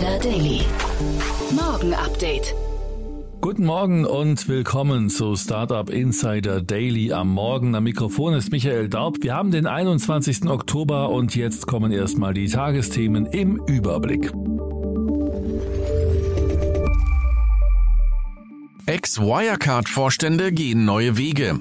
Insider Daily. Morgen Update. Guten Morgen und willkommen zu Startup Insider Daily am Morgen. Am Mikrofon ist Michael Daub. Wir haben den 21. Oktober und jetzt kommen erstmal die Tagesthemen im Überblick. Ex-Wirecard-Vorstände gehen neue Wege.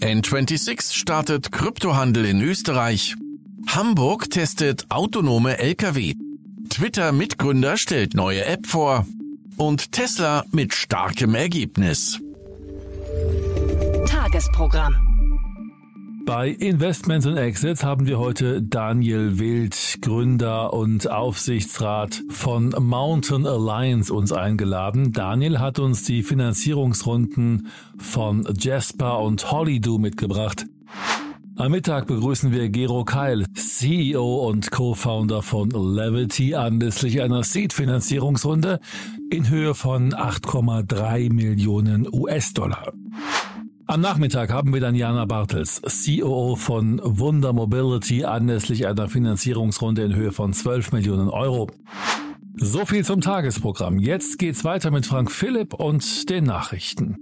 N26 startet Kryptohandel in Österreich. Hamburg testet autonome Lkw. Twitter-Mitgründer stellt neue App vor. Und Tesla mit starkem Ergebnis. Tagesprogramm. Bei Investments und Exits haben wir heute Daniel Wild, Gründer und Aufsichtsrat von Mountain Alliance uns eingeladen. Daniel hat uns die Finanzierungsrunden von Jasper und Hollydo mitgebracht. Am Mittag begrüßen wir Gero Keil, CEO und Co-Founder von Levity anlässlich einer Seed-Finanzierungsrunde in Höhe von 8,3 Millionen US-Dollar. Am Nachmittag haben wir dann Jana Bartels, COO von Wunder Mobility, anlässlich einer Finanzierungsrunde in Höhe von 12 Millionen Euro. So viel zum Tagesprogramm. Jetzt geht's weiter mit Frank Philipp und den Nachrichten.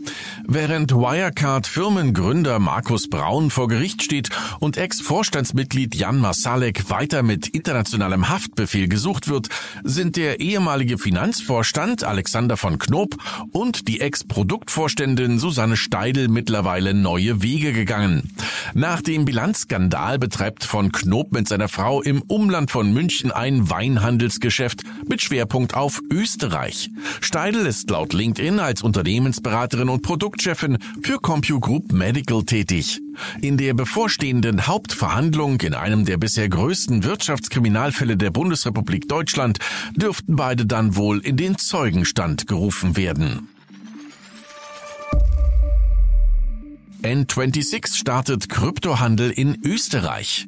Während Wirecard-Firmengründer Markus Braun vor Gericht steht und Ex-Vorstandsmitglied Jan Masalek weiter mit internationalem Haftbefehl gesucht wird, sind der ehemalige Finanzvorstand Alexander von Knob und die Ex-Produktvorständin Susanne Steidel mittlerweile neue Wege gegangen. Nach dem Bilanzskandal betreibt von Knob mit seiner Frau im Umland von München ein Weinhandelsgeschäft mit Schwerpunkt auf Österreich. Steidel ist laut LinkedIn als Unternehmensberaterin und Produktchefin für CompuGroup Medical tätig. In der bevorstehenden Hauptverhandlung in einem der bisher größten Wirtschaftskriminalfälle der Bundesrepublik Deutschland dürften beide dann wohl in den Zeugenstand gerufen werden. N26 startet Kryptohandel in Österreich.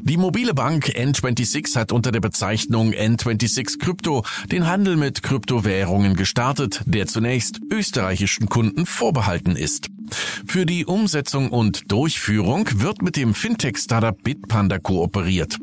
Die mobile Bank N26 hat unter der Bezeichnung N26 Krypto den Handel mit Kryptowährungen gestartet, der zunächst österreichischen Kunden vorbehalten ist. Für die Umsetzung und Durchführung wird mit dem Fintech-Startup Bitpanda kooperiert.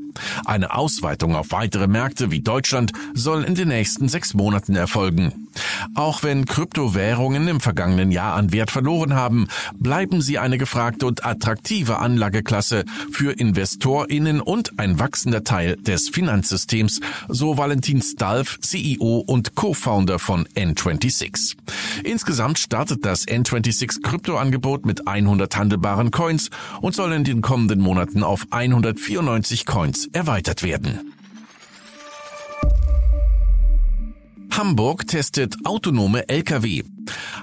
Eine Ausweitung auf weitere Märkte wie Deutschland soll in den nächsten sechs Monaten erfolgen. Auch wenn Kryptowährungen im vergangenen Jahr an Wert verloren haben, bleiben sie eine gefragte und attraktive Anlageklasse für InvestorInnen und ein wachsender Teil des Finanzsystems, so Valentin Stalf, CEO und Co-Founder von N26. Insgesamt startet das N26 Kryptoangebot mit 100 handelbaren Coins und soll in den kommenden Monaten auf 194 Coins erweitert werden. Hamburg testet autonome Lkw.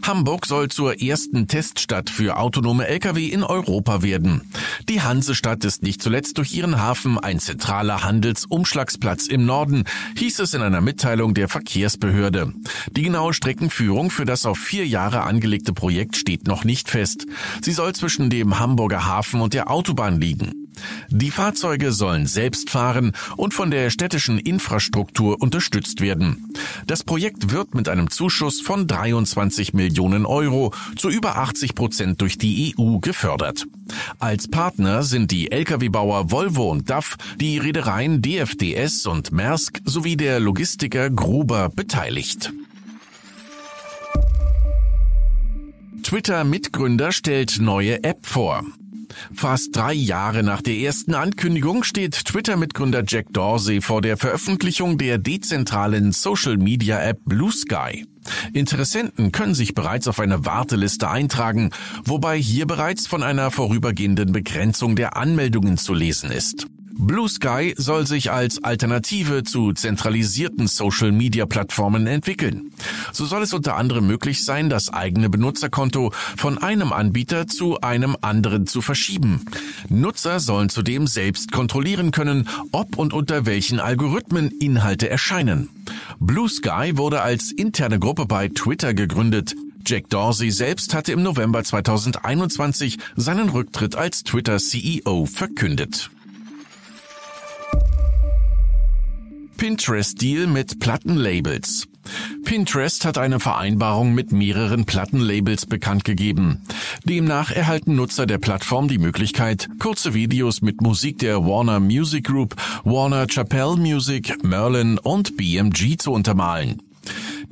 Hamburg soll zur ersten Teststadt für autonome Lkw in Europa werden. Die Hansestadt ist nicht zuletzt durch ihren Hafen ein zentraler Handelsumschlagsplatz im Norden, hieß es in einer Mitteilung der Verkehrsbehörde. Die genaue Streckenführung für das auf vier Jahre angelegte Projekt steht noch nicht fest. Sie soll zwischen dem Hamburger Hafen und der Autobahn liegen. Die Fahrzeuge sollen selbst fahren und von der städtischen Infrastruktur unterstützt werden. Das Projekt wird mit einem Zuschuss von 23 Millionen Euro zu über 80 Prozent durch die EU gefördert. Als Partner sind die Lkw-Bauer Volvo und DAF, die Reedereien DFDS und Maersk sowie der Logistiker Gruber beteiligt. Twitter-Mitgründer stellt neue App vor. Fast drei Jahre nach der ersten Ankündigung steht Twitter-Mitgründer Jack Dorsey vor der Veröffentlichung der dezentralen Social-Media-App Blue Sky. Interessenten können sich bereits auf eine Warteliste eintragen, wobei hier bereits von einer vorübergehenden Begrenzung der Anmeldungen zu lesen ist. Blue Sky soll sich als Alternative zu zentralisierten Social-Media-Plattformen entwickeln. So soll es unter anderem möglich sein, das eigene Benutzerkonto von einem Anbieter zu einem anderen zu verschieben. Nutzer sollen zudem selbst kontrollieren können, ob und unter welchen Algorithmen Inhalte erscheinen. Blue Sky wurde als interne Gruppe bei Twitter gegründet. Jack Dorsey selbst hatte im November 2021 seinen Rücktritt als Twitter-CEO verkündet. Pinterest-Deal mit Plattenlabels. Pinterest hat eine Vereinbarung mit mehreren Plattenlabels bekannt gegeben. Demnach erhalten Nutzer der Plattform die Möglichkeit, kurze Videos mit Musik der Warner Music Group, Warner Chappell Music, Merlin und BMG zu untermalen.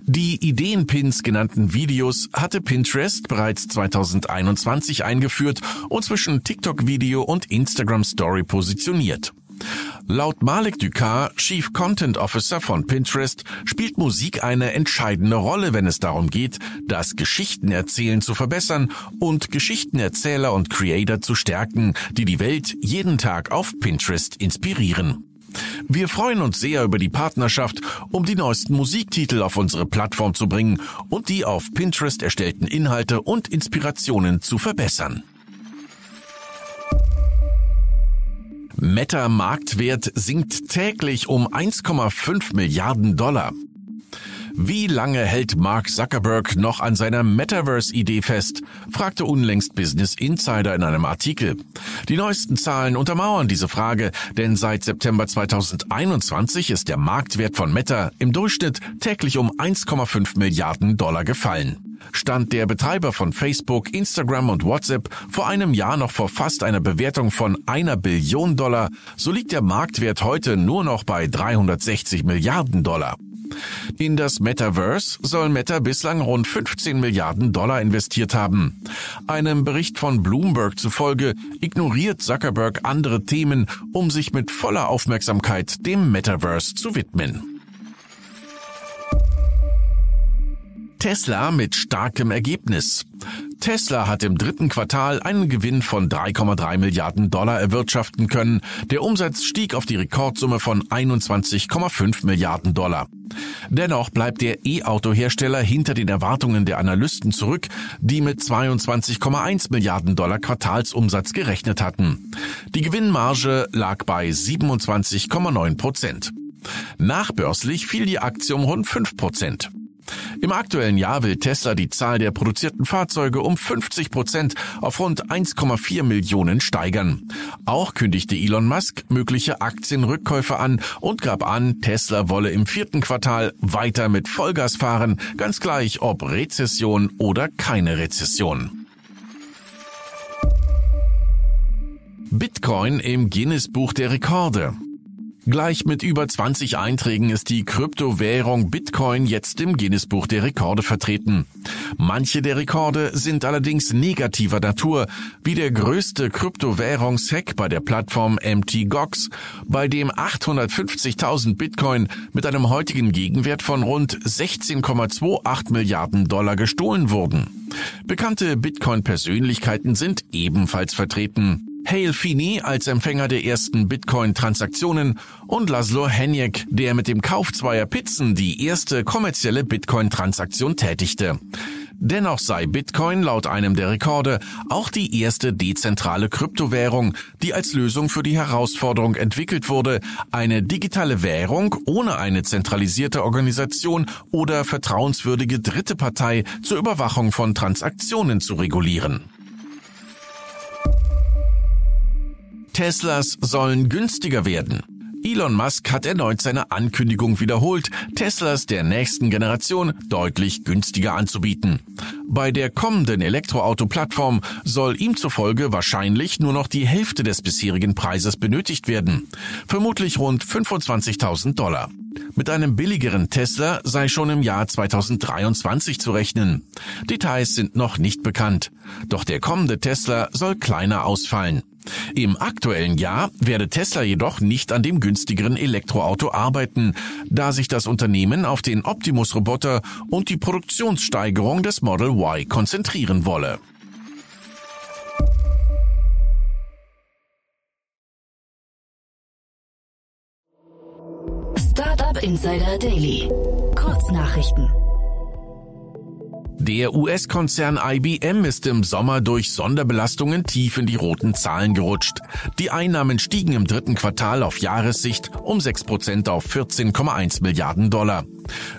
Die Ideenpins genannten Videos hatte Pinterest bereits 2021 eingeführt und zwischen TikTok Video und Instagram Story positioniert. Laut Malik Ducar, Chief Content Officer von Pinterest, spielt Musik eine entscheidende Rolle, wenn es darum geht, das Geschichtenerzählen zu verbessern und Geschichtenerzähler und Creator zu stärken, die die Welt jeden Tag auf Pinterest inspirieren. Wir freuen uns sehr über die Partnerschaft, um die neuesten Musiktitel auf unsere Plattform zu bringen und die auf Pinterest erstellten Inhalte und Inspirationen zu verbessern. Meta Marktwert sinkt täglich um 1,5 Milliarden Dollar. Wie lange hält Mark Zuckerberg noch an seiner Metaverse-Idee fest? fragte unlängst Business Insider in einem Artikel. Die neuesten Zahlen untermauern diese Frage, denn seit September 2021 ist der Marktwert von Meta im Durchschnitt täglich um 1,5 Milliarden Dollar gefallen. Stand der Betreiber von Facebook, Instagram und WhatsApp vor einem Jahr noch vor fast einer Bewertung von einer Billion Dollar, so liegt der Marktwert heute nur noch bei 360 Milliarden Dollar. In das Metaverse soll Meta bislang rund 15 Milliarden Dollar investiert haben. Einem Bericht von Bloomberg zufolge ignoriert Zuckerberg andere Themen, um sich mit voller Aufmerksamkeit dem Metaverse zu widmen. Tesla mit starkem Ergebnis. Tesla hat im dritten Quartal einen Gewinn von 3,3 Milliarden Dollar erwirtschaften können. Der Umsatz stieg auf die Rekordsumme von 21,5 Milliarden Dollar. Dennoch bleibt der E-Auto-Hersteller hinter den Erwartungen der Analysten zurück, die mit 22,1 Milliarden Dollar Quartalsumsatz gerechnet hatten. Die Gewinnmarge lag bei 27,9 Prozent. Nachbörslich fiel die Aktie um rund 5 Prozent. Im aktuellen Jahr will Tesla die Zahl der produzierten Fahrzeuge um 50 Prozent auf rund 1,4 Millionen steigern. Auch kündigte Elon Musk mögliche Aktienrückkäufe an und gab an, Tesla wolle im vierten Quartal weiter mit Vollgas fahren, ganz gleich ob Rezession oder keine Rezession. Bitcoin im Guinness Buch der Rekorde. Gleich mit über 20 Einträgen ist die Kryptowährung Bitcoin jetzt im Guinness-Buch der Rekorde vertreten. Manche der Rekorde sind allerdings negativer Natur, wie der größte Kryptowährungshack bei der Plattform MTGOX, bei dem 850.000 Bitcoin mit einem heutigen Gegenwert von rund 16,28 Milliarden Dollar gestohlen wurden. Bekannte Bitcoin-Persönlichkeiten sind ebenfalls vertreten. Hale Feeney als Empfänger der ersten Bitcoin-Transaktionen und Laszlo Henjek, der mit dem Kauf zweier Pizzen die erste kommerzielle Bitcoin-Transaktion tätigte. Dennoch sei Bitcoin laut einem der Rekorde auch die erste dezentrale Kryptowährung, die als Lösung für die Herausforderung entwickelt wurde, eine digitale Währung ohne eine zentralisierte Organisation oder vertrauenswürdige dritte Partei zur Überwachung von Transaktionen zu regulieren. Teslas sollen günstiger werden. Elon Musk hat erneut seine Ankündigung wiederholt, Teslas der nächsten Generation deutlich günstiger anzubieten. Bei der kommenden Elektroauto-Plattform soll ihm zufolge wahrscheinlich nur noch die Hälfte des bisherigen Preises benötigt werden, vermutlich rund 25.000 Dollar. Mit einem billigeren Tesla sei schon im Jahr 2023 zu rechnen. Details sind noch nicht bekannt. Doch der kommende Tesla soll kleiner ausfallen. Im aktuellen Jahr werde Tesla jedoch nicht an dem günstigeren Elektroauto arbeiten, da sich das Unternehmen auf den Optimus-Roboter und die Produktionssteigerung des Model Y konzentrieren wolle. Startup Insider Daily. Kurznachrichten. Der US-Konzern IBM ist im Sommer durch Sonderbelastungen tief in die roten Zahlen gerutscht. Die Einnahmen stiegen im dritten Quartal auf Jahressicht um 6 Prozent auf 14,1 Milliarden Dollar.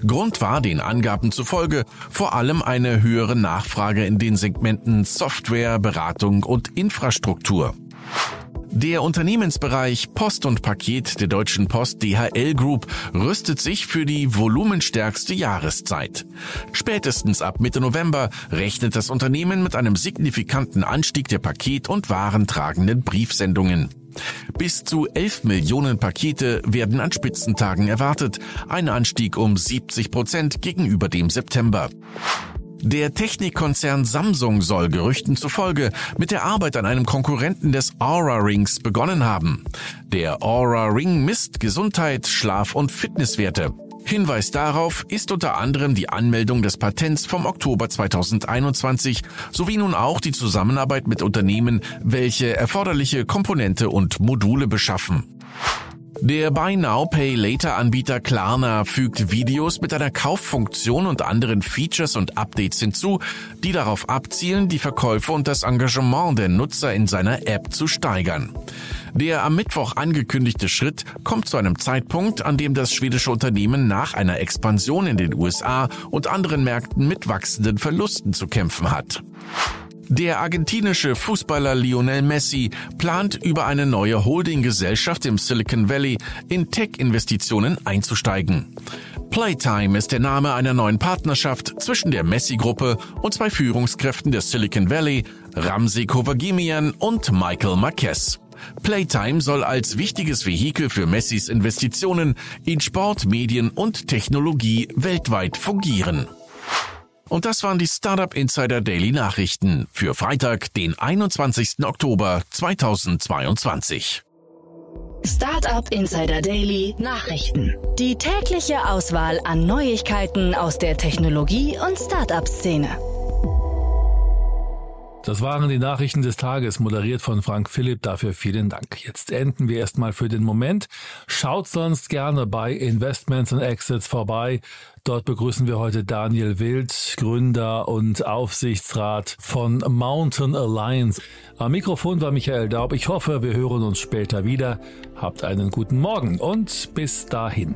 Grund war den Angaben zufolge vor allem eine höhere Nachfrage in den Segmenten Software, Beratung und Infrastruktur. Der Unternehmensbereich Post und Paket der Deutschen Post DHL Group rüstet sich für die volumenstärkste Jahreszeit. Spätestens ab Mitte November rechnet das Unternehmen mit einem signifikanten Anstieg der Paket- und warentragenden Briefsendungen. Bis zu 11 Millionen Pakete werden an Spitzentagen erwartet, ein Anstieg um 70 Prozent gegenüber dem September. Der Technikkonzern Samsung soll Gerüchten zufolge mit der Arbeit an einem Konkurrenten des Aura Rings begonnen haben. Der Aura Ring misst Gesundheit, Schlaf und Fitnesswerte. Hinweis darauf ist unter anderem die Anmeldung des Patents vom Oktober 2021 sowie nun auch die Zusammenarbeit mit Unternehmen, welche erforderliche Komponente und Module beschaffen. Der Buy Now Pay Later Anbieter Klarna fügt Videos mit einer Kauffunktion und anderen Features und Updates hinzu, die darauf abzielen, die Verkäufe und das Engagement der Nutzer in seiner App zu steigern. Der am Mittwoch angekündigte Schritt kommt zu einem Zeitpunkt, an dem das schwedische Unternehmen nach einer Expansion in den USA und anderen Märkten mit wachsenden Verlusten zu kämpfen hat. Der argentinische Fußballer Lionel Messi plant über eine neue Holdinggesellschaft im Silicon Valley in Tech-Investitionen einzusteigen. Playtime ist der Name einer neuen Partnerschaft zwischen der Messi-Gruppe und zwei Führungskräften der Silicon Valley, Ramsey Kovagimian und Michael Marquez. Playtime soll als wichtiges Vehikel für Messis Investitionen in Sport, Medien und Technologie weltweit fungieren. Und das waren die Startup Insider Daily Nachrichten für Freitag, den 21. Oktober 2022. Startup Insider Daily Nachrichten. Die tägliche Auswahl an Neuigkeiten aus der Technologie- und Startup-Szene. Das waren die Nachrichten des Tages, moderiert von Frank Philipp. Dafür vielen Dank. Jetzt enden wir erstmal für den Moment. Schaut sonst gerne bei Investments and Exits vorbei. Dort begrüßen wir heute Daniel Wild, Gründer und Aufsichtsrat von Mountain Alliance. Am Mikrofon war Michael Daub. Ich hoffe, wir hören uns später wieder. Habt einen guten Morgen und bis dahin.